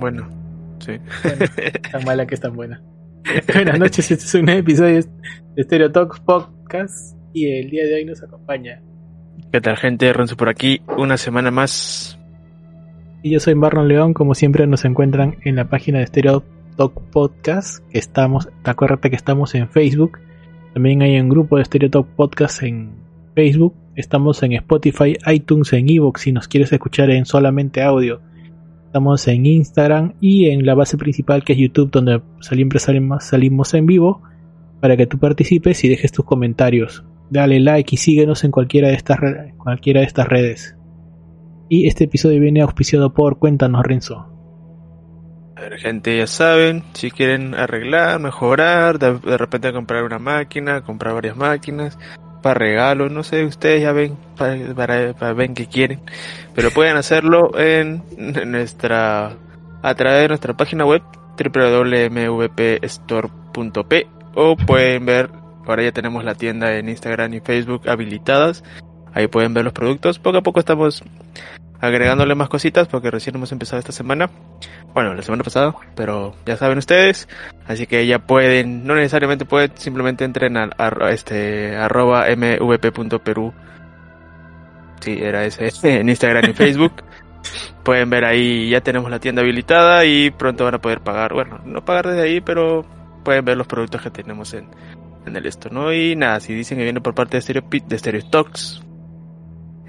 Bueno, sí. tan mala que es tan buena. Buenas noches, este es un episodio de Stereo Talks Podcast y el día de hoy nos acompaña. ¿Qué tal gente? Renzo por aquí, una semana más. Y yo soy Marlon León, como siempre nos encuentran en la página de Stereo Talk Podcast, que estamos, acuérdate que estamos en Facebook, también hay un grupo de Stereo Talk Podcast en Facebook, estamos en Spotify, iTunes, en Evox si nos quieres escuchar en solamente audio. Estamos en Instagram y en la base principal que es YouTube, donde siempre salimos, en vivo para que tú participes y dejes tus comentarios. Dale like y síguenos en cualquiera de estas, cualquiera de estas redes. Y este episodio viene auspiciado por Cuéntanos Renzo. A ver, gente, ya saben, si quieren arreglar, mejorar, de repente comprar una máquina, comprar varias máquinas, para regalos, no sé, ustedes ya ven, para, para, ven que quieren, pero pueden hacerlo en, nuestra, a través de nuestra página web www.mvpstore.p o pueden ver, ahora ya tenemos la tienda en Instagram y Facebook habilitadas, ahí pueden ver los productos, poco a poco estamos agregándole más cositas porque recién hemos empezado esta semana. Bueno, la semana pasada, pero ya saben ustedes. Así que ya pueden, no necesariamente pueden, simplemente entren a, a este arroba mvp.peru. Sí, era ese, en Instagram y Facebook. pueden ver ahí, ya tenemos la tienda habilitada y pronto van a poder pagar. Bueno, no pagar desde ahí, pero pueden ver los productos que tenemos en, en el esto, ¿no? Y nada, si dicen que viene por parte de Stereo, de Stereo Stocks,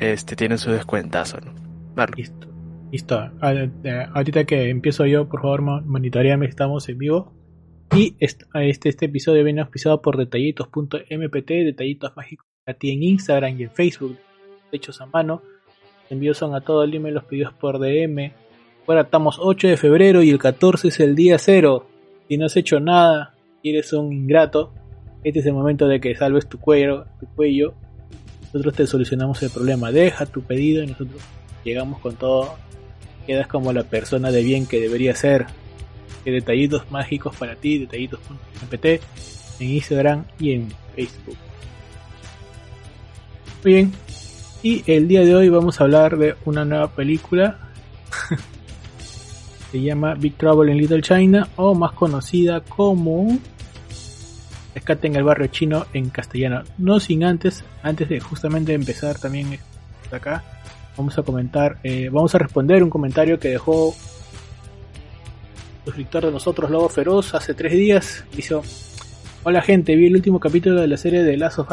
este, tienen su descuentazo, ¿no? Listo. Listo. Ahorita que empiezo yo, por favor, monitoreame, estamos en vivo. Y este, este episodio viene auspiciado por detallitos.mpt, detallitos mágicos a ti en Instagram y en Facebook, hechos a mano. Envíos son a todo email, los pedidos por DM. Ahora estamos 8 de febrero y el 14 es el día cero. Si no has hecho nada y eres un ingrato, este es el momento de que salves tu cuello, tu cuello. Nosotros te solucionamos el problema. Deja tu pedido y nosotros llegamos con todo, quedas como la persona de bien que debería ser. Detallitos mágicos para ti, detallitos.mpt en Instagram y en Facebook. Muy bien, y el día de hoy vamos a hablar de una nueva película. Se llama Big Trouble in Little China o más conocida como Rescate en el barrio chino en castellano. No sin antes, antes de justamente empezar también acá, vamos a comentar, eh, vamos a responder un comentario que dejó un suscriptor de nosotros, Lobo Feroz, hace tres días. Dice, hola gente, vi el último capítulo de la serie de Last of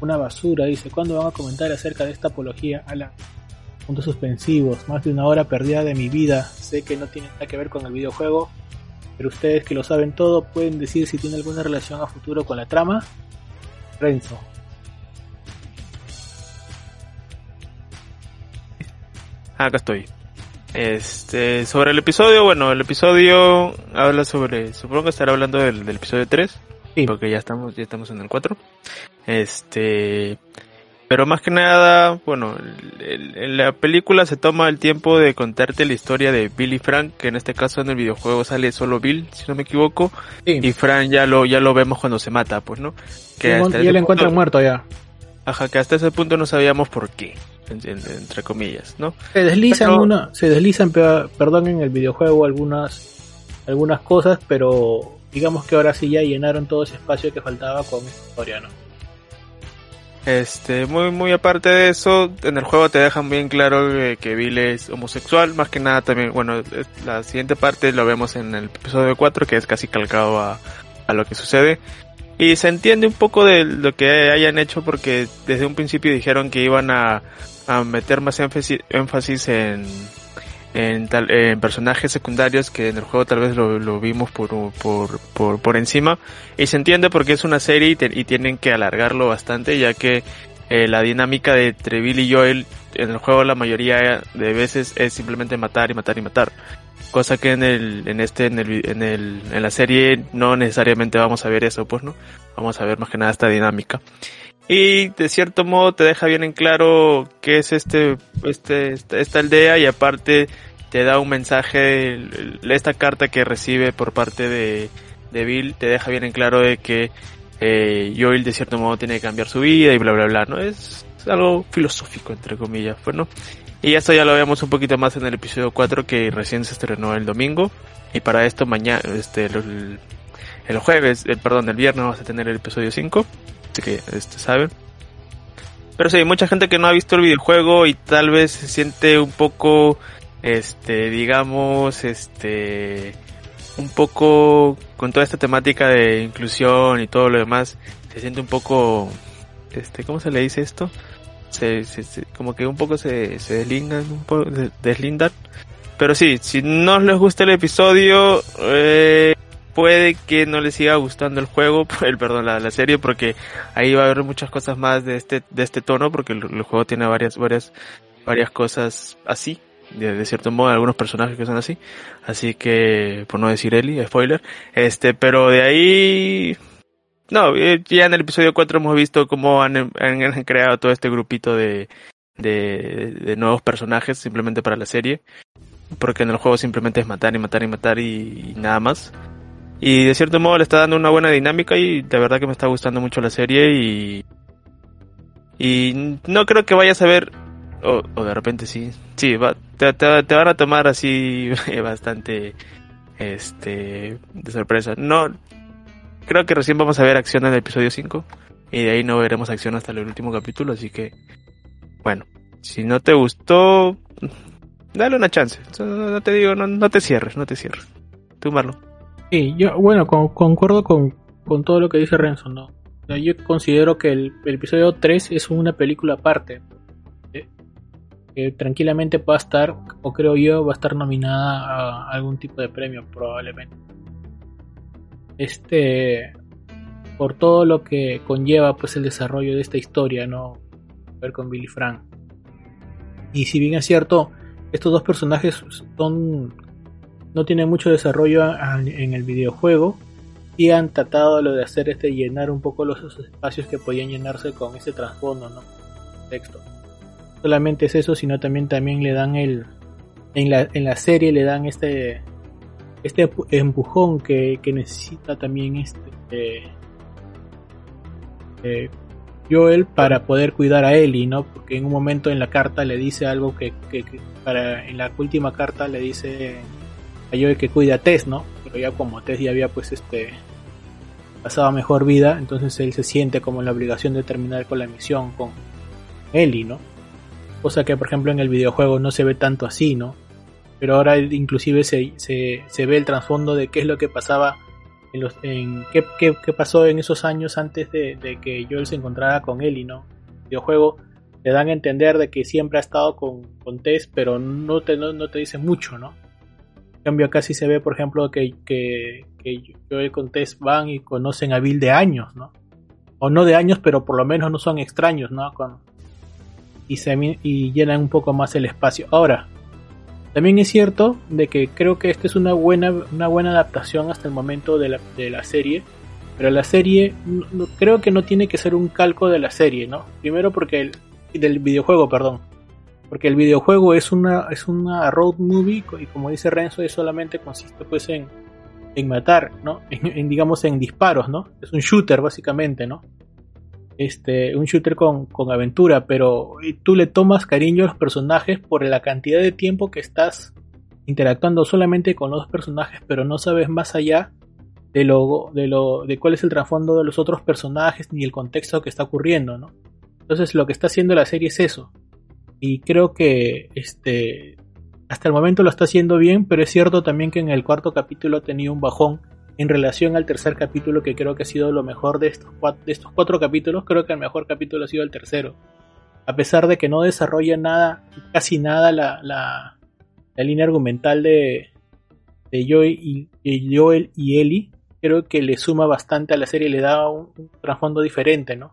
una basura. Dice, ¿cuándo van a comentar acerca de esta apología a puntos suspensivos? Más de una hora perdida de mi vida. Sé que no tiene nada que ver con el videojuego, pero ustedes que lo saben todo pueden decir si tiene alguna relación a futuro con la trama. Renzo. acá estoy. Este, sobre el episodio, bueno, el episodio habla sobre, supongo que estará hablando del, del episodio 3, Sí. porque ya estamos, ya estamos en el 4. Este, pero más que nada, bueno, en la película se toma el tiempo de contarte la historia de Bill y Frank, que en este caso en el videojuego sale solo Bill, si no me equivoco, Sí. y Frank ya lo, ya lo vemos cuando se mata, pues, ¿no? Sí, hasta ya ese lo encuentran punto- muerto ya. Ajá, que hasta ese punto no sabíamos por qué, en- en- entre comillas, ¿no? Se deslizan Pero- una, se deslizan, pe- perdón, en el videojuego algunas, algunas cosas, pero digamos que ahora sí ya llenaron todo ese espacio que faltaba con esta historia, ¿no? Este, muy, muy aparte de eso, en el juego te dejan bien claro que, que Bill es homosexual, más que nada también, bueno, la siguiente parte lo vemos en el episodio 4, que es casi calcado a, a lo que sucede. Y se entiende un poco de lo que hayan hecho porque desde un principio dijeron que iban a, a meter más énfasis, énfasis en, en, tal, en personajes secundarios que en el juego tal vez lo, lo vimos por, por, por, por encima. Y se entiende porque es una serie y, te- y tienen que alargarlo bastante ya que eh, la dinámica de entre Bill y Joel en el juego la mayoría de veces es simplemente matar y matar y matar. Cosa que en el, en este, en el, en el, en la serie no necesariamente vamos a ver eso, pues no. Vamos a ver más que nada esta dinámica. Y de cierto modo te deja bien en claro qué es este, este, esta, aldea y aparte te da un mensaje, esta carta que recibe por parte de, de Bill te deja bien en claro de que eh, Joel de cierto modo tiene que cambiar su vida y bla bla bla, ¿no? Es, algo filosófico, entre comillas, pues, ¿no? Y esto ya lo vemos un poquito más en el episodio 4 que recién se estrenó el domingo. Y para esto mañana, este, el, el jueves, el, perdón, el viernes vamos a tener el episodio 5. Que, este, saben. Pero sí, mucha gente que no ha visto el videojuego y tal vez se siente un poco, este, digamos, este, un poco con toda esta temática de inclusión y todo lo demás, se siente un poco, este, ¿cómo se le dice esto? Se, como que un poco se, se deslindan, un poco deslindan. Pero sí, si no les gusta el episodio, eh, puede que no les siga gustando el juego, el perdón, la, la, serie, porque ahí va a haber muchas cosas más de este, de este tono, porque el, juego tiene varias, varias, varias cosas así, de, de, cierto modo, algunos personajes que son así, así que, por no decir Eli, spoiler, este, pero de ahí, no, eh, ya en el episodio 4 hemos visto cómo han, han, creado todo este grupito de, de, de, nuevos personajes simplemente para la serie, porque en el juego simplemente es matar y matar y matar y nada más. Y de cierto modo le está dando una buena dinámica y de verdad que me está gustando mucho la serie y... Y no creo que vayas a ver... O, o de repente sí. Sí, va, te, te, van a tomar así bastante... Este... De sorpresa. No... Creo que recién vamos a ver acción en el episodio 5. Y de ahí no veremos acción hasta el último capítulo. Así que... Bueno. Si no te gustó... Dale una chance. No te digo, no, no te cierres, no te cierres. Tú, Marlon. Sí, yo, bueno, con, concuerdo con, con, todo lo que dice Renzo, ¿no? Yo considero que el, episodio 3 es una película aparte. Que tranquilamente va a estar, o creo yo, va a estar nominada a algún tipo de premio, probablemente. Este. Por todo lo que conlleva, pues, el desarrollo de esta historia, ¿no? Ver con Billy Frank. Y si bien es cierto, estos dos personajes son no tiene mucho desarrollo en el videojuego y han tratado lo de hacer este llenar un poco los espacios que podían llenarse con ese trasfondo, ¿no? Texto. Solamente es eso, sino también también le dan el en la, en la serie le dan este este empujón que, que necesita también este eh, eh, Joel para poder cuidar a Ellie, ¿no? Porque en un momento en la carta le dice algo que, que, que para en la última carta le dice Joel que cuida a Tess, ¿no? Pero ya como Tess ya había pues este pasado mejor vida, entonces él se siente como en la obligación de terminar con la misión con Ellie, ¿no? Cosa que por ejemplo en el videojuego no se ve tanto así, ¿no? Pero ahora inclusive se, se, ve el trasfondo de qué es lo que pasaba en los en qué, qué, pasó en esos años antes de, que Joel se encontrara con Ellie, ¿no? El videojuego le dan a entender de que siempre ha estado con, con Tess, pero no te, no, no te dice mucho, ¿no? Cambio acá sí se ve, por ejemplo, que, que, que Joel con Tess van y conocen a Bill de años, ¿no? O no de años, pero por lo menos no son extraños, ¿no? Y, se, y llenan un poco más el espacio. Ahora, también es cierto de que creo que esta es una buena, una buena adaptación hasta el momento de la, de la serie. Pero la serie creo que no tiene que ser un calco de la serie, ¿no? Primero porque el, del videojuego, perdón porque el videojuego es una es una road movie y como dice Renzo es solamente consiste pues en, en matar no en, digamos en disparos no es un shooter básicamente no este un shooter con, con aventura pero tú le tomas cariño a los personajes por la cantidad de tiempo que estás interactuando solamente con los personajes pero no sabes más allá de lo de lo de cuál es el trasfondo de los otros personajes ni el contexto que está ocurriendo no entonces lo que está haciendo la serie es eso y creo que este hasta el momento lo está haciendo bien, pero es cierto también que en el cuarto capítulo ha tenido un bajón en relación al tercer capítulo, que creo que ha sido lo mejor de estos cuatro, de estos cuatro capítulos, creo que el mejor capítulo ha sido el tercero. A pesar de que no desarrolla nada, casi nada la, la, la línea argumental de, de Joel y, Joel y Ellie, creo que le suma bastante a la serie, le da un, un trasfondo diferente, ¿no?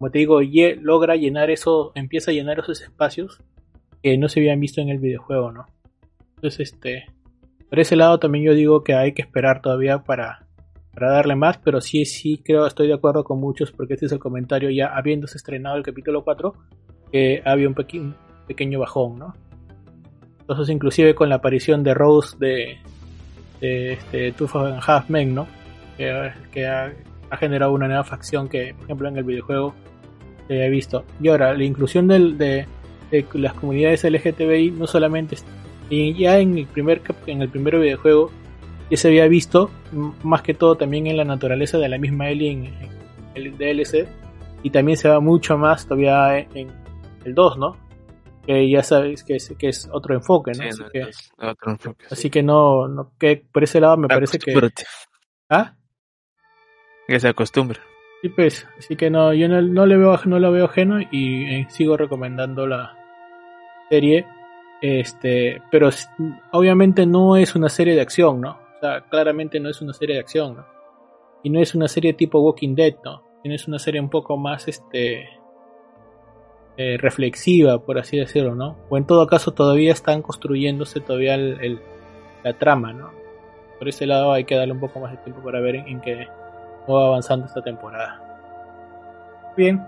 Como te digo, logra llenar eso, empieza a llenar esos espacios que no se habían visto en el videojuego, ¿no? Entonces, este, por ese lado también yo digo que hay que esperar todavía para, para darle más, pero sí, sí creo, estoy de acuerdo con muchos, porque este es el comentario ya habiéndose estrenado el capítulo 4, que había un, peque un pequeño bajón, ¿no? Entonces, inclusive con la aparición de Rose de, de este, Two Half Men, ¿no? Que, ha generado una nueva facción que, por ejemplo, en el videojuego que visto. Y ahora, la inclusión del, de, de las comunidades LGTBI no solamente ya en el primer en el primer videojuego ya se había visto más que todo también en la naturaleza de la misma Ellie en, el DLC y también se va mucho más todavía en, el 2, ¿no? Que ya sabéis que es, que es otro enfoque, ¿no? así, que, otro enfoque, así que no, no, que por ese lado me parece que ¿Ah? Que se acostumbre. Sí, pues, así que no, yo no, no le veo, no lo veo ajeno y eh, sigo recomendando la serie. Este, pero obviamente no es una serie de acción, ¿no? O sea, claramente no es una serie de acción, ¿no? Y no es una serie tipo Walking Dead, ¿no? Es una serie un poco más, este, eh, reflexiva, por así decirlo, ¿no? O en todo caso todavía están construyéndose todavía el, la trama, ¿no? Por ese lado hay que darle un poco más de tiempo para ver en qué va avanzando esta temporada. Bien.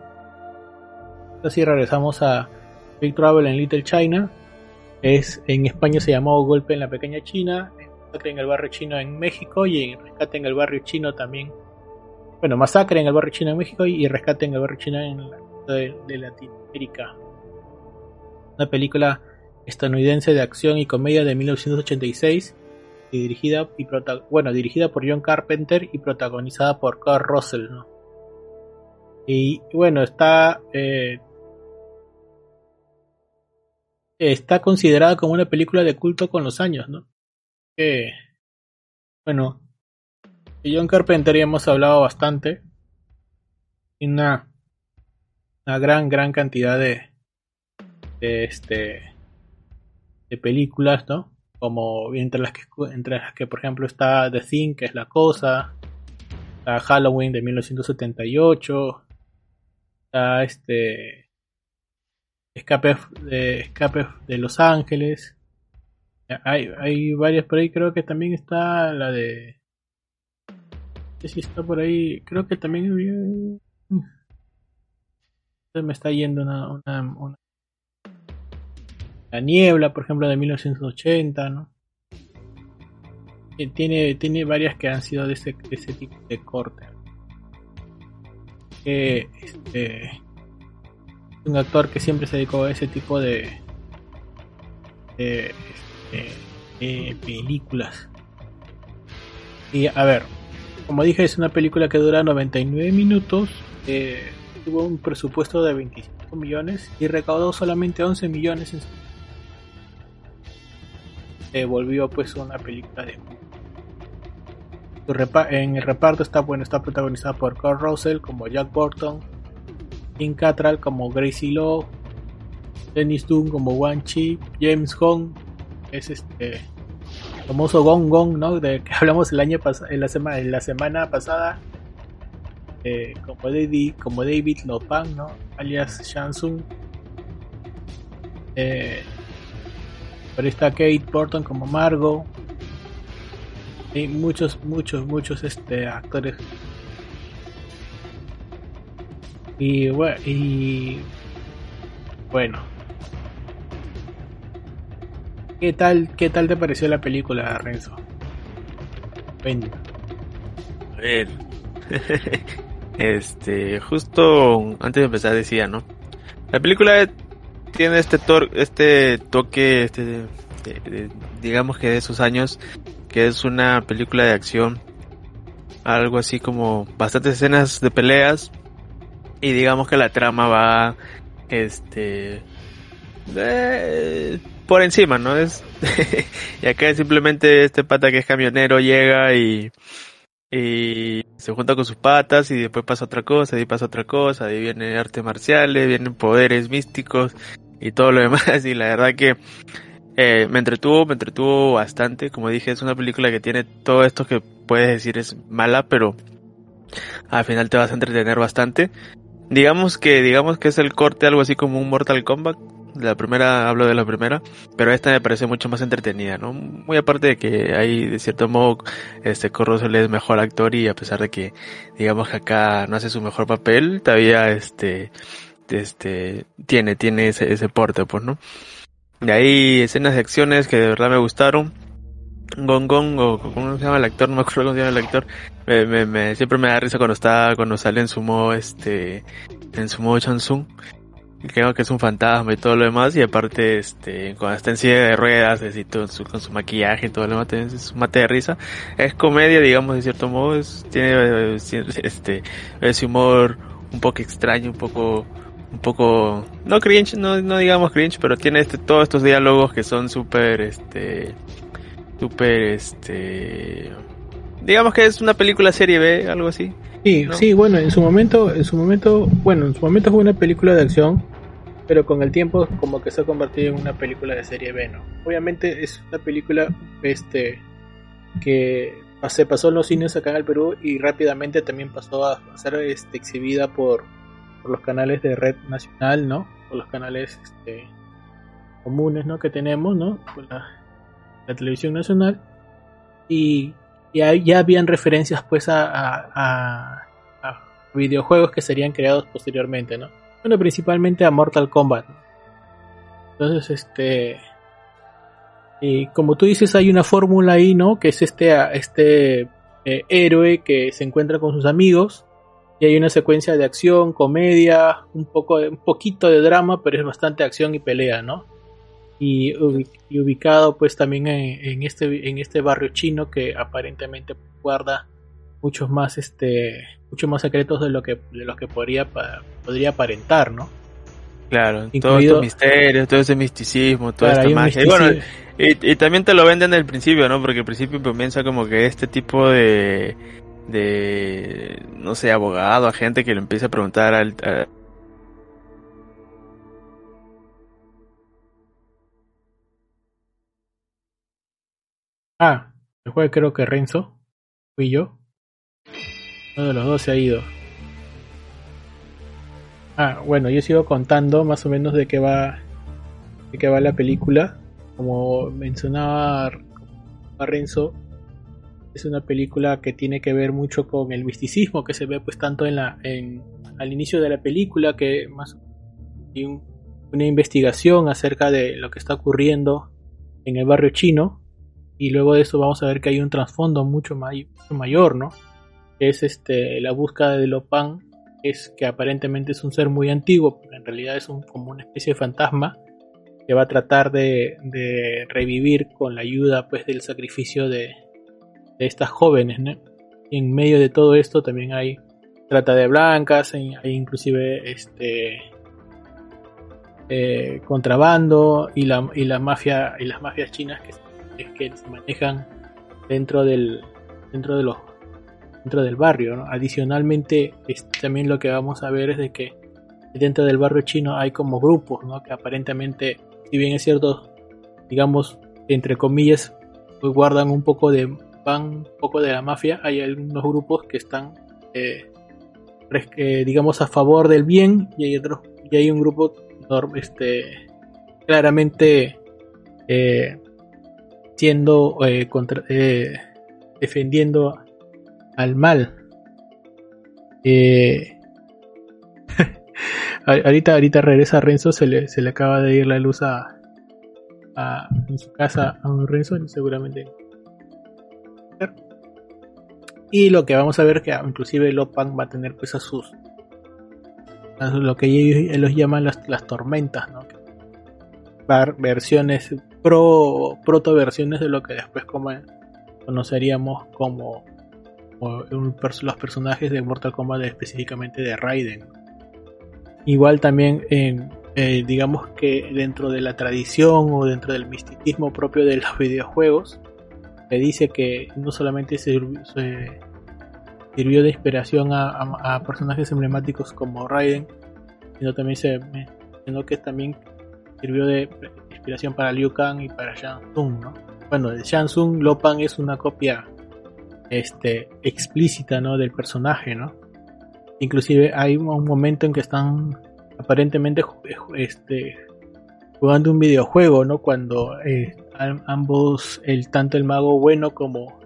Así regresamos a Big Travel en Little China. Es, en España se llamó Golpe en la Pequeña China, Masacre en el Barrio Chino en México y Rescate en el Barrio Chino también. Bueno, Masacre en el Barrio Chino en México y Rescate en el Barrio Chino en la de, de Latinoamérica. Una película estadounidense de acción y comedia de 1986 y dirigida y bueno, dirigida por John Carpenter y protagonizada por Carl Russell, ¿no? Y bueno, está eh, está considerada como una película de culto con los años, ¿no? Que bueno, John Carpenter ya hemos hablado bastante. Y una una gran gran cantidad de, de este de películas, ¿no? Como entre las que entre las que por ejemplo está The Thing que es la cosa está Halloween de 1978 está este Escape de Escape de Los Ángeles. Hay, hay varias por ahí creo que también está la de no sé si está por ahí creo que también me está yendo una la Niebla, por ejemplo, de 1980, ¿no? Tiene, tiene varias que han sido de ese, tipo de corte. Que este, un actor que siempre se dedicó a ese tipo de, de, este, películas. Y a ver, como dije, es una película que dura 99 minutos. Eh, tuvo un presupuesto de 25 millones y recaudó solamente 11 millones en su volvió pues una película de en el reparto está bueno está protagonizada por Carl Russell como Jack Burton Kim Cattrall como Gracie Law Dennis Dunn como Wan Chi James Hong es este famoso Gong Gong no de que hablamos el año en la semana en la semana pasada eh, como David como David Lopan no alias Shansung eh, pero está Kate Burton como Margot. Y muchos, muchos, muchos este, actores. Y bueno, y bueno. ¿Qué tal, qué tal te pareció la película, Renzo? Ven. A ver. este, justo antes de empezar decía, ¿no? La película tiene este este toque, este, digamos que de esos años, que es una película de acción, algo así como bastantes escenas de peleas y digamos que la trama va, este, por encima, ¿no? Es y acá simplemente este pata que es camionero llega y y se junta con sus patas y después pasa otra cosa, y pasa otra cosa, y viene artes marciales, vienen poderes místicos y todo lo demás y la verdad que eh, me entretuvo, me entretuvo bastante, como dije es una película que tiene todo esto que puedes decir es mala, pero al final te vas a entretener bastante. Digamos que, digamos que es el corte algo así como un Mortal Kombat, la primera, hablo de la primera, pero esta me parece mucho más entretenida, ¿no? Muy aparte de que hay, de cierto modo, este Corrosel es mejor actor y a pesar de que, digamos que acá no hace su mejor papel, todavía, este, este, tiene, tiene ese, ese porte, pues, ¿no? De ahí escenas de acciones que de verdad me gustaron. Gong Gong, o ¿cómo se llama el actor? No me acuerdo cómo se llama el actor. Me, me, siempre me da risa cuando está, cuando sale en su modo, este, en su modo Chansung creo que es un fantasma y todo lo demás y aparte este cuando está en silla de ruedas con su maquillaje y todo lo demás es un mate de risa. Es comedia digamos de cierto modo tiene este ese humor un poco extraño un poco un poco no cringe no, no digamos cringe pero tiene este todos estos diálogos que son súper este súper este digamos que es una película serie B algo así Sí, sí, bueno, en su momento, en su momento, bueno, en su momento fue una película de acción, pero con el tiempo como que se ha convertido en una película de serie B, ¿no? Obviamente es una película este que se pasó en los cines acá en el Perú y rápidamente también pasó a ser este, exhibida por, por los canales de red nacional, ¿no? Por los canales este, comunes, ¿no? Que tenemos, ¿no? Por la, televisión nacional y ya, ya habían referencias pues a, a, videojuegos que serían creados posteriormente, ¿no? Bueno, principalmente a Mortal Kombat. Entonces, este... Y como tú dices, hay una fórmula ahí, ¿no? Que es este, este eh, héroe que se encuentra con sus amigos y hay una secuencia de acción, comedia, un poco, un poquito de drama, pero es bastante acción y pelea, ¿no? Y, ubicado pues también en, este en este barrio chino que aparentemente guarda muchos más este muchos más secretos de lo que de los que podría podría aparentar no claro todo este misterio todo ese misticismo toda esta magia. Y bueno y, también te lo venden el principio no porque al principio comienza como que este tipo de de no sé abogado gente que le empieza a preguntar al Ah, el juez creo que Renzo. Fui yo. Uno de los dos se ha ido. Ah, bueno, yo sigo contando más o menos de qué va. de qué va la película. Como mencionaba Renzo, es una película que tiene que ver mucho con el misticismo que se ve pues tanto en la. En, al inicio de la película que más una investigación acerca de lo que está ocurriendo en el barrio chino y luego de eso vamos a ver que hay un trasfondo mucho, mayor, ¿no? Es este la búsqueda de Lopan, es que aparentemente es un ser muy antiguo, pero en realidad es un, como una especie de fantasma que va a tratar de, revivir con la ayuda pues del sacrificio de, estas jóvenes, ¿no? Y en medio de todo esto también hay trata de blancas, hay inclusive este eh, contrabando y la, y mafia y las mafias chinas que que se manejan dentro del dentro de los dentro del barrio adicionalmente también lo que vamos a ver es de que dentro del barrio chino hay como grupos que aparentemente si bien es cierto digamos entre comillas pues guardan un poco de van un poco de la mafia hay algunos grupos que están eh, digamos a favor del bien y hay otros y hay un grupo este claramente eh, eh, eh, defendiendo al mal. Eh, ahorita, ahorita regresa Renzo, se le, se le acaba de ir la luz a, a su casa a un Renzo, seguramente. Y lo que vamos a ver que inclusive Lopan va a tener pues a sus lo que ellos, llaman las, las tormentas, ¿no? versiones pro, proto versiones de lo que después conoceríamos como, los personajes de Mortal Kombat específicamente de Raiden. Igual también eh, digamos que dentro de la tradición o dentro del misticismo propio de los videojuegos, se dice que no solamente se, sirvió de inspiración a, personajes emblemáticos como Raiden, sino también se sino que también sirvió de inspiración para Liu Kang y para Shang Tsung, ¿no? Bueno, de Shang Tsung, Lopan es una copia este, explícita, ¿no? Del personaje, ¿no? Inclusive hay un momento en que están aparentemente este, jugando un videojuego, ¿no? Cuando eh, ambos, el, tanto el mago bueno como,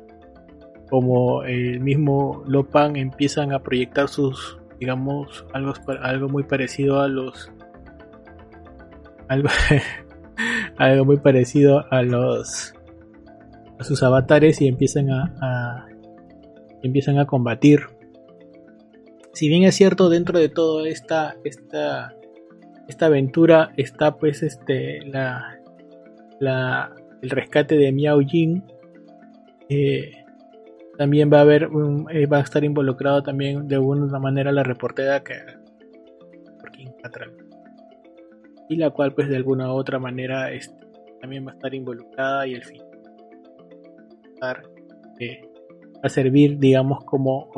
como el mismo Lopan empiezan a proyectar sus, digamos, algo, algo muy parecido a los algo, algo muy parecido a los a sus avatares y empiezan a, empiezan a combatir si bien es cierto, dentro de toda esta, esta, esta aventura está pues este la, la el rescate de Miao Jin. Eh, también va a haber eh, va a estar involucrado también de alguna manera la reportera que y la cual pues de alguna u otra manera también va a estar involucrada y el fin va eh, a servir digamos como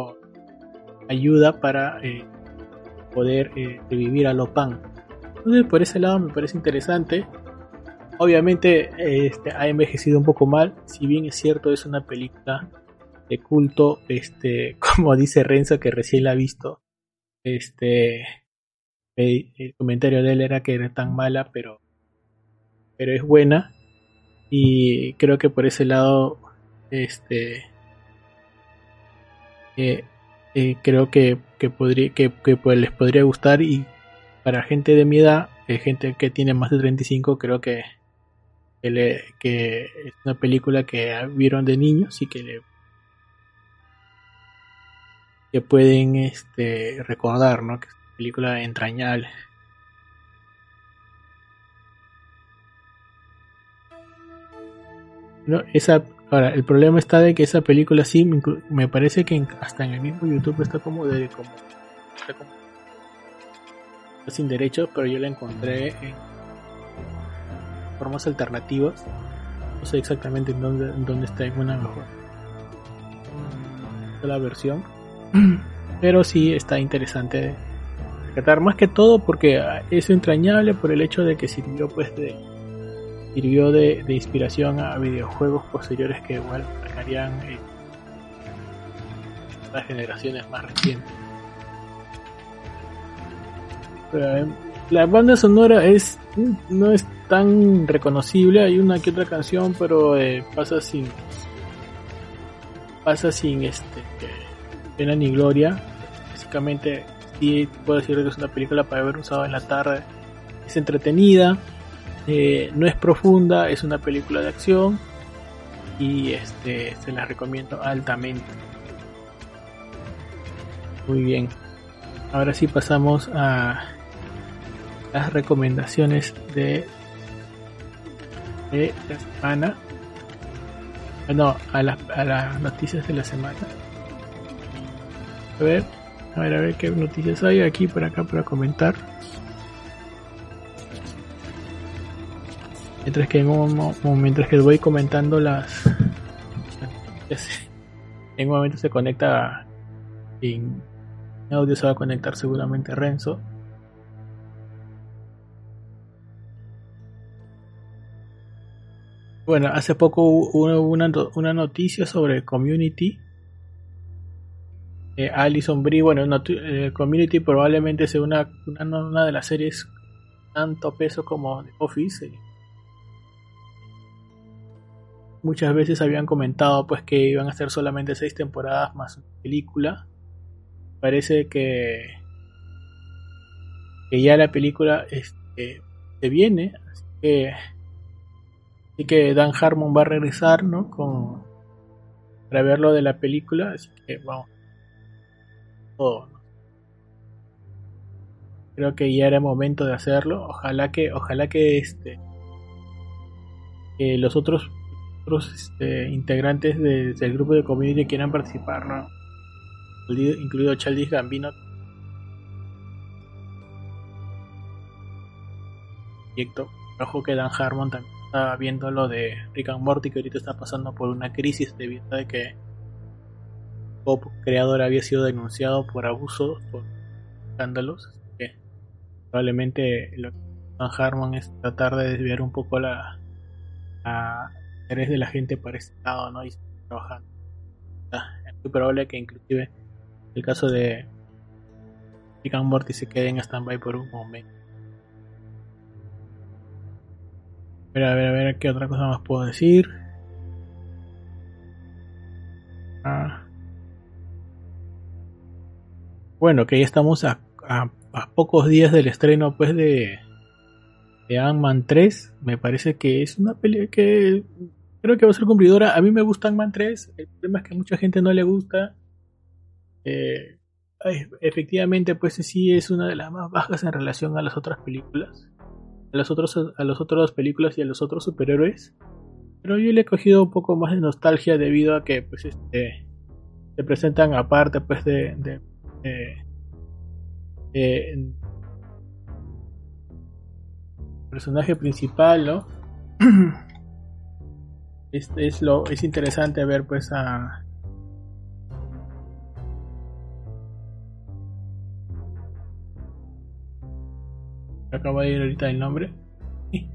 ayuda para eh, poder eh, revivir a Lopan entonces por ese lado me parece interesante. Obviamente este, ha envejecido un poco mal. Si bien es cierto es una película de culto este como dice Renzo que recién la ha visto este el comentario de él era que era tan mala, pero, pero es buena. Y creo que por ese lado, este, eh, eh, creo que, que, podría, que, pues les podría gustar. Y para gente de mi edad, eh, gente que tiene más de 35, creo que, que, que es una película que vieron de niños y que le que pueden este recordar, ¿no? Que película entrañable. No, esa, ahora, el problema está de que esa película sí, me parece que hasta en el mismo YouTube está como de como, está como sin derechos, pero yo la encontré en formas alternativas. No sé exactamente en dónde, dónde está en una mejor la versión, pero sí está interesante más que todo porque es entrañable por el hecho de que sirvió pues de sirvió de, inspiración a videojuegos posteriores que igual marcarían eh, las generaciones más recientes. Eh, la banda sonora es no es tan reconocible, hay una que otra canción, pero eh, pasa sin pasa sin este pena ni gloria. Básicamente sí puedo decir que es una película para haber usado en la tarde. Es entretenida, eh, no es profunda, es una película de acción y este se la recomiendo altamente. Muy bien. Ahora sí pasamos a las recomendaciones de, de la semana. No, a, a las noticias de la semana. A ver, a ver, a ver qué noticias hay aquí por acá para comentar. Mientras que en mientras que voy comentando las, en un momento se conecta en audio se va a conectar seguramente Renzo. Bueno, hace poco hubo una noticia sobre Community eh, Alison Brie, bueno, eh, Community probablemente sea una, una, de las series tanto peso como The Office. Eh. Muchas veces habían comentado pues que iban a ser solamente seis temporadas más una película. Parece que, que ya la película este, se viene, así que, así que Dan Harmon va a regresar, ¿no? Con, para ver lo de la película, así que vamos Creo que ya era momento de hacerlo. Ojalá que, ojalá que este los otros, otros este, integrantes del grupo de community quieran participar, ¿no? Incluido, incluido Chaldis Gambino. Proyecto. Ojo que Dan Harmon también está viendo lo de Rick and Morty que ahorita está pasando por una crisis debido a que creador había sido denunciado por abuso, por escándalos. que probablemente lo que Van Harmon es tratar de desviar un poco la, interés de la gente para este lado, ¿no? Y trabajando. Ah, es muy probable que inclusive el caso de Rick and Morty se quede en stand-by por un momento. A ver, a ver, a ver, qué otra cosa más puedo decir. Ah. Bueno, que ya estamos a, pocos días del estreno pues de, de Ant-Man 3. Me parece que es una pelea que creo que va a ser cumplidora. A mí me gusta Ant-Man 3. El problema es que a mucha gente no le gusta. Eh, efectivamente, pues sí es una de las más bajas en relación a las otras películas. A los otros, a las otras películas y a los otros superhéroes. Pero yo le he cogido un poco más de nostalgia debido a que pues este se presentan aparte pues de, personaje principal, ¿no? Este es lo es interesante ver pues a acaba de ir ahorita el nombre.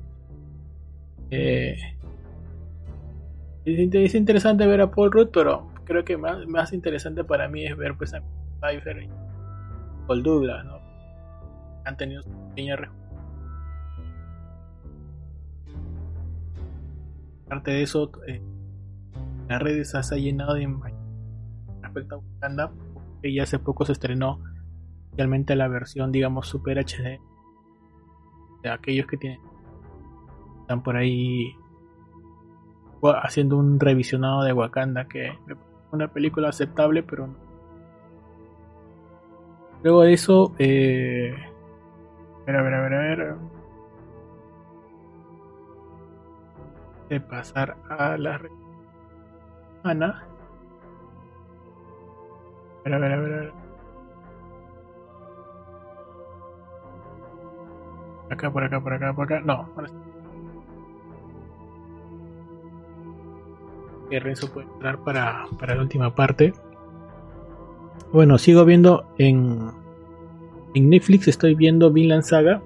Eh, es, interesante ver a Paul Rudd, pero creo que más, más interesante para mí es ver pues a Pfeiffer y Paul ¿no? Han tenido su pequeña Aparte de eso, eh, las redes se ha llenado de respecto a Wakanda, porque ya hace poco se estrenó realmente la versión, digamos, Super HD de aquellos que tienen están por ahí haciendo un revisionado de Wakanda que es una película aceptable pero no. Luego de eso eh, a ver a ver a ver a ver de pasar a la Ana a ver a ver a ver, a ver. Acá, por acá, por acá, por acá. No, ahora sí. Renzo puede entrar para, para la última parte. Bueno, sigo viendo en, en Netflix, estoy viendo Vinland Saga.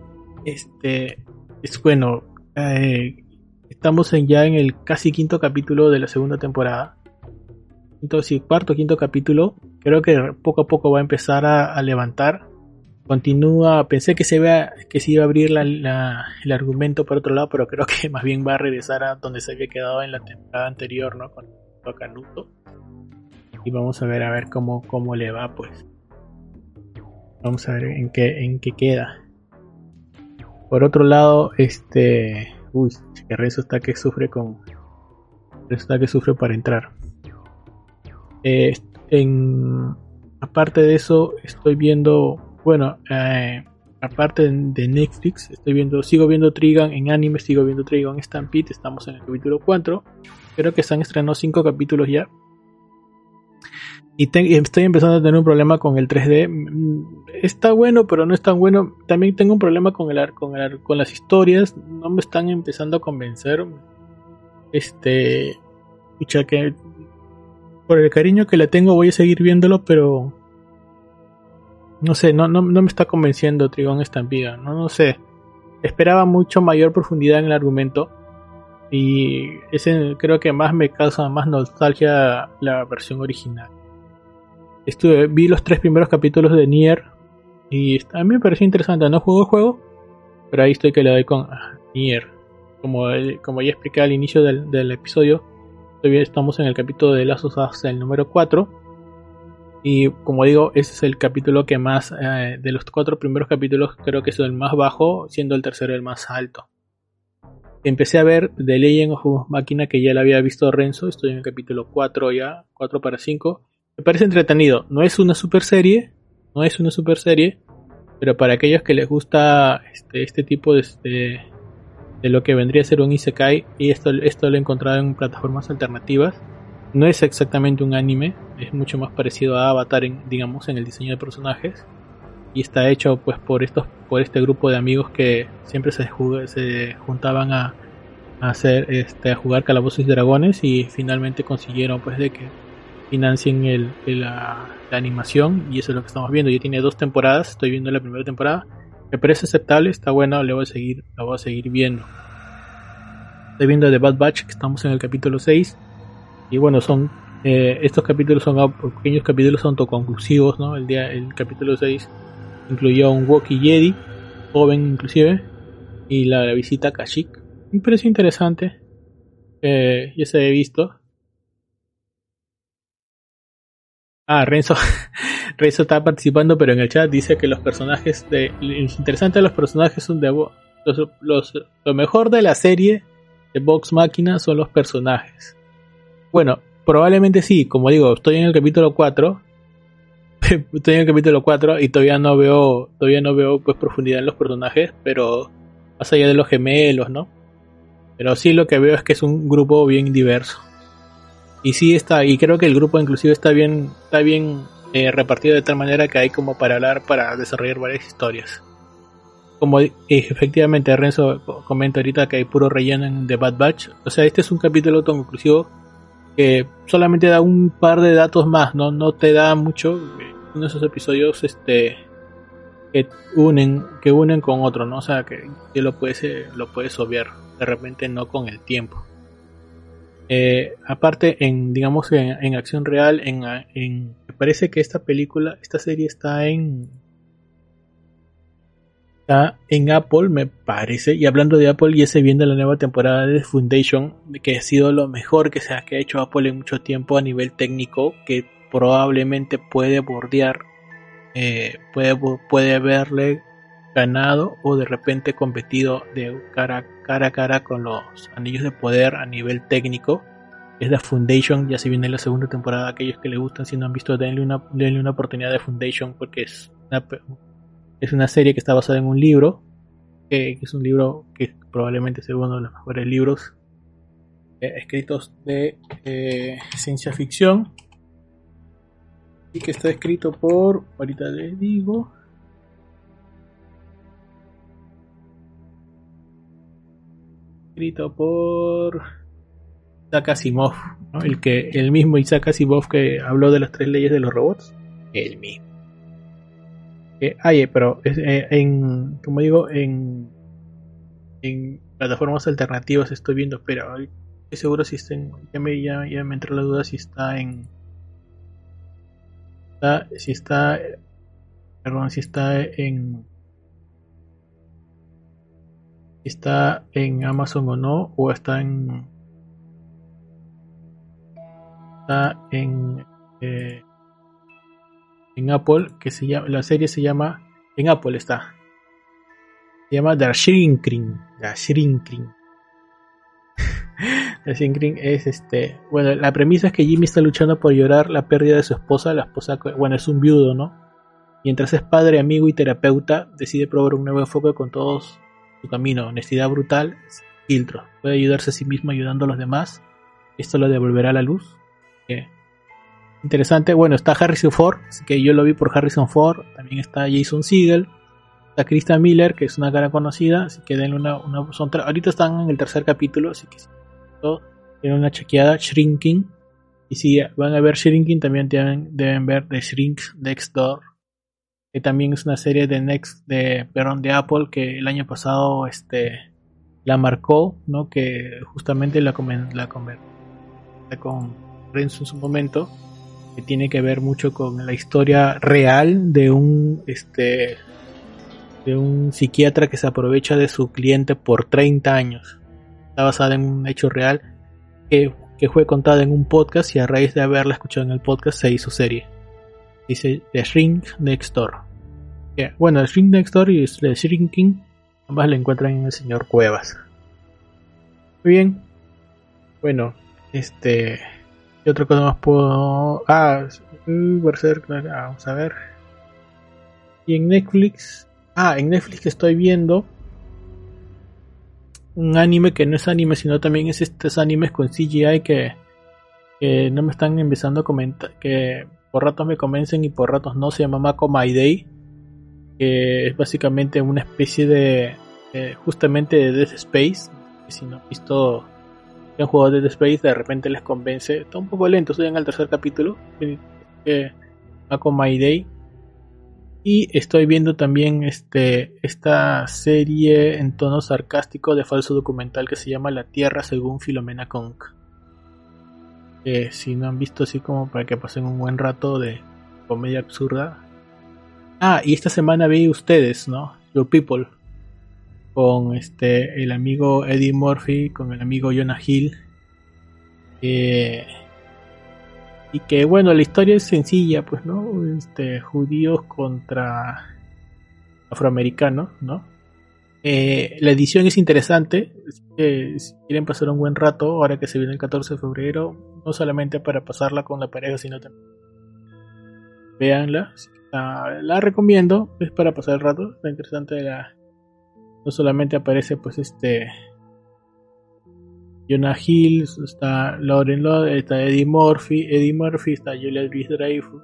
Este es bueno. Eh, estamos en, ya en el casi quinto capítulo de la segunda temporada. Entonces, cuarto, quinto capítulo. Creo que poco a poco va a empezar a, a levantar continúa, pensé que se vea que se iba a abrir el argumento por otro lado, pero creo que más bien va a regresar a donde se había quedado en la temporada anterior, ¿no? Con Canuto. Y vamos a ver a ver cómo, cómo le va, pues. Vamos a ver en qué, en qué queda. Por otro lado, este. Uy, que Rezo está que sufre con. Está que sufre para entrar. Eh, en, aparte de eso, estoy viendo bueno, eh, aparte de Netflix, estoy viendo, sigo viendo Trigun en anime, sigo viendo Trigun Stampede, estamos en el capítulo 4. Creo que se han estrenado 5 capítulos ya. Y estoy empezando a tener un problema con el 3D. Mm, está bueno, pero no es tan bueno. También tengo un problema con el con el con las historias. No me están empezando a convencer. Este, escucha que por el cariño que le tengo voy a seguir viéndolo, pero no sé, no, no, no me está convenciendo Trigón Estampida, no, no sé. Esperaba mucho mayor profundidad en el argumento y ese creo que más me causa más nostalgia la versión original. Estuve, vi los tres primeros capítulos de Nier y a mí me pareció interesante. No juego el juego, pero ahí estoy que le doy con ah, Nier. Como, como ya expliqué al inicio del, del episodio, todavía estamos en el capítulo de Last of el número 4 y como digo, ese es el capítulo que más, eh, de los cuatro primeros capítulos, creo que es el más bajo, siendo el tercero el más alto. Empecé a ver The Legend of Máquina, que ya la había visto Renzo, estoy en el capítulo 4 ya, 4 para 5. Me parece entretenido, no es una super serie, no es una super serie, pero para aquellos que les gusta este, este tipo de, este, lo que vendría a ser un Isekai, y esto, lo he encontrado en plataformas alternativas, no es exactamente un anime, es mucho más parecido a Avatar, en, digamos, en el diseño de personajes. Y está hecho pues por estos, por este grupo de amigos que siempre se, se juntaban a, hacer, este, a jugar calabozos y dragones y finalmente consiguieron pues de que financien el, la, animación y eso es lo que estamos viendo. Ya tiene dos temporadas, estoy viendo la primera temporada. Me parece aceptable, está bueno, le voy a seguir, la voy a seguir viendo. Estoy viendo The Bad Batch, que estamos en el capítulo 6 y bueno, son eh, estos capítulos son pequeños capítulos autoconclusivos, ¿no? El día el capítulo 6 incluyó un Wookiee Jedi, joven inclusive, y la, visita a Kashyyyk. Me pareció interesante. Eh, ya se había visto. Ah, Renzo, Renzo está participando, pero en el chat dice que los personajes de. Lo interesante de los personajes son de. Los, los, lo mejor de la serie de Vox Máquina son los personajes. Bueno, probablemente sí, como digo, estoy en el capítulo 4, estoy en el capítulo 4 y todavía no veo, todavía no veo pues profundidad en los personajes, pero más allá de los gemelos, ¿no? Pero sí lo que veo es que es un grupo bien diverso. Y sí está, y creo que el grupo inclusive está bien, está bien eh, repartido de tal manera que hay como para hablar, para desarrollar varias historias. Como efectivamente Renzo comenta ahorita que hay puro relleno en The Bad Batch. O sea, este es un capítulo autoconclusivo que solamente da un par de datos más, no, no te da mucho. Uno de esos episodios este que unen, que unen con otro, ¿no? O sea que, lo puedes lo puedes obviar, de repente no con el tiempo. Eh, aparte, en digamos en, acción real, en, en, me parece que esta película, esta serie está en está en Apple, me parece. Y hablando de Apple, ya se viene la nueva temporada de Foundation, que ha sido lo mejor que se ha hecho Apple en mucho tiempo a nivel técnico, que probablemente puede bordear, eh, puede, puede haberle ganado o de repente competido cara, a cara con los anillos de poder a nivel técnico. Es la Foundation, ya se viene la segunda temporada. Aquellos que le gustan, si no han visto, denle una, denle una oportunidad de Foundation porque es una, es una serie que está basada en un libro, que, es un libro que probablemente sea uno de los mejores libros eh, escritos de ciencia ficción. Y que está escrito por, ahorita les digo, escrito por Isaac Asimov, el que el mismo Isaac Asimov que habló de las tres leyes de los robots, el mismo. Eh, pero eh, en, como digo, en, en plataformas alternativas estoy viendo, pero estoy seguro si está en, ya me, entró la duda si está en, si está, perdón, si está en, está en Amazon o no, o está en, está en, eh, en Apple, que se llama, la serie se llama, en Apple está, se llama The Shrinkring, The Shrinkring. The Shrinkring es este, bueno, la premisa es que Jimmy está luchando por llorar la pérdida de su esposa, la esposa, bueno, es un viudo, ¿no? Mientras es padre, amigo y terapeuta, decide probar un nuevo enfoque con todos camino, honestidad brutal, filtro. Puede ayudarse a sí mismo ayudando a los demás. Esto lo devolverá a la luz interesante. Bueno, está Harrison Ford, así que yo lo vi por Harrison Ford. También está Jason Segel. Está Krista Miller, que es una cara conocida, así que denle una, una son ahorita están en el tercer capítulo, así que tienen una chequeada, Shrinking. Y si van a ver Shrinking, también deben, deben ver The Shrink Next Door, que también es una serie de Next, de, perdón, de Apple, que el año pasado este, la marcó, ¿no? Que justamente la, la, la con Renzo en su momento que tiene que ver mucho con la historia real de un este de un psiquiatra que se aprovecha de su cliente por 30 años. Está basada en un hecho real que, fue contada en un podcast y a raíz de haberla escuchado en el podcast se hizo serie. Dice The Shrink Next Door. Bueno, The Shrink Next Door y The Shrinking ambas la encuentran en el señor Cuevas. Muy bien. Bueno, este ¿Qué otra cosa más puedo.? Ah, vamos a ver. Y en Netflix. Ah, en Netflix estoy viendo. Un anime que no es anime, sino también es estos animes con CGI que, que no me están empezando a comentar. Que por ratos me convencen y por ratos no. Se llama Mako My Day. Que es básicamente una especie de. justamente de Death Space. si no he visto que han jugado Dead Space de repente les convence. Está un poco lento, estoy en el tercer capítulo. Que va con My Day. Y estoy viendo también este, esta serie en tono sarcástico de falso documental que se llama La Tierra según Filomena Conk. Que si no han visto así como para que pasen un buen rato de comedia absurda. Ah, y esta semana vi ustedes, ¿no? Your People con este el amigo Eddie Murphy, con el amigo Jonah Hill. Eh, y que bueno, la historia es sencilla, pues, ¿no? Este, judíos contra afroamericanos, ¿no? Eh, la edición es interesante, si quieren pasar un buen rato, ahora que se viene el 14 de febrero, no solamente para pasarla con la pareja, sino también véanla. La recomiendo, es para pasar el rato, está interesante la... No solamente aparece pues este Jonah Hill, está Lauren Lord, está Eddie Murphy, Eddie Murphy, está Julia Louis Dreyfus.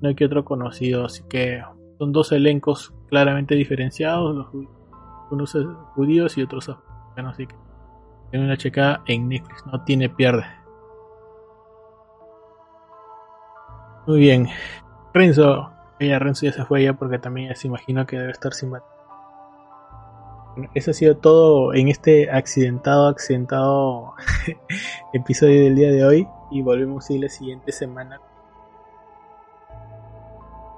No hay que otro conocido, así que son dos elencos claramente diferenciados, los unos judíos y otros africanos, así que tiene una checada en Netflix, no tiene pierde. Muy bien, Renzo, ella Renzo ya se fue ya porque también ya se imagino que debe estar sin eso ha sido todo en este accidentado, accidentado episodio del día de hoy. Y volvemos a ir la siguiente semana.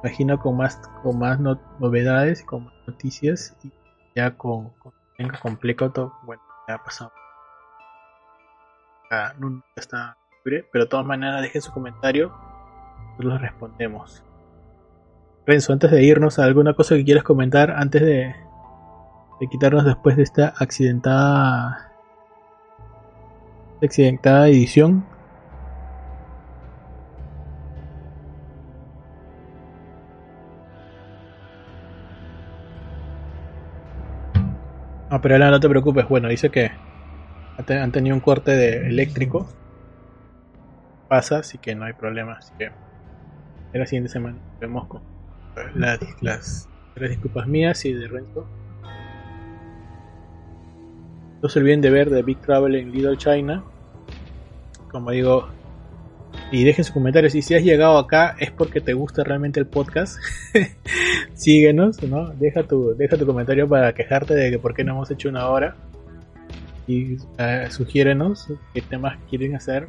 Imagino con más, con más novedades, con más noticias. Y ya con, con, completo todo. Bueno, ya ha pasado. Ya, no, está libre. Pero de todas maneras, dejen su comentario. Nosotros respondemos. Renzo, antes de irnos, ¿alguna cosa que quieras comentar antes de, de quitarnos después de esta accidentada accidentada edición Ah, pero no te preocupes. Bueno, dice que han tenido un corte de eléctrico. Pasa, así que no hay problema. Así que en la siguiente semana vemos con las, las, las disculpas mías y de Renzo. No se olviden de ver The Big Travel en Little China. Como digo, y dejen sus comentarios. Y si has llegado acá es porque te gusta realmente el podcast. Síguenos, ¿no? Deja tu, deja tu comentario para quejarte de que por qué no hemos hecho una hora. Y uh, sugiérenos qué temas quieren hacer.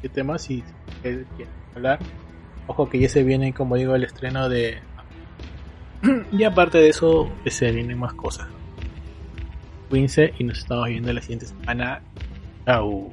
Qué temas y qué quieren hablar. Ojo que ya se viene, como digo, el estreno de... y aparte de eso, se vienen más cosas cuídense y nos estamos viendo la siguiente semana. Chao.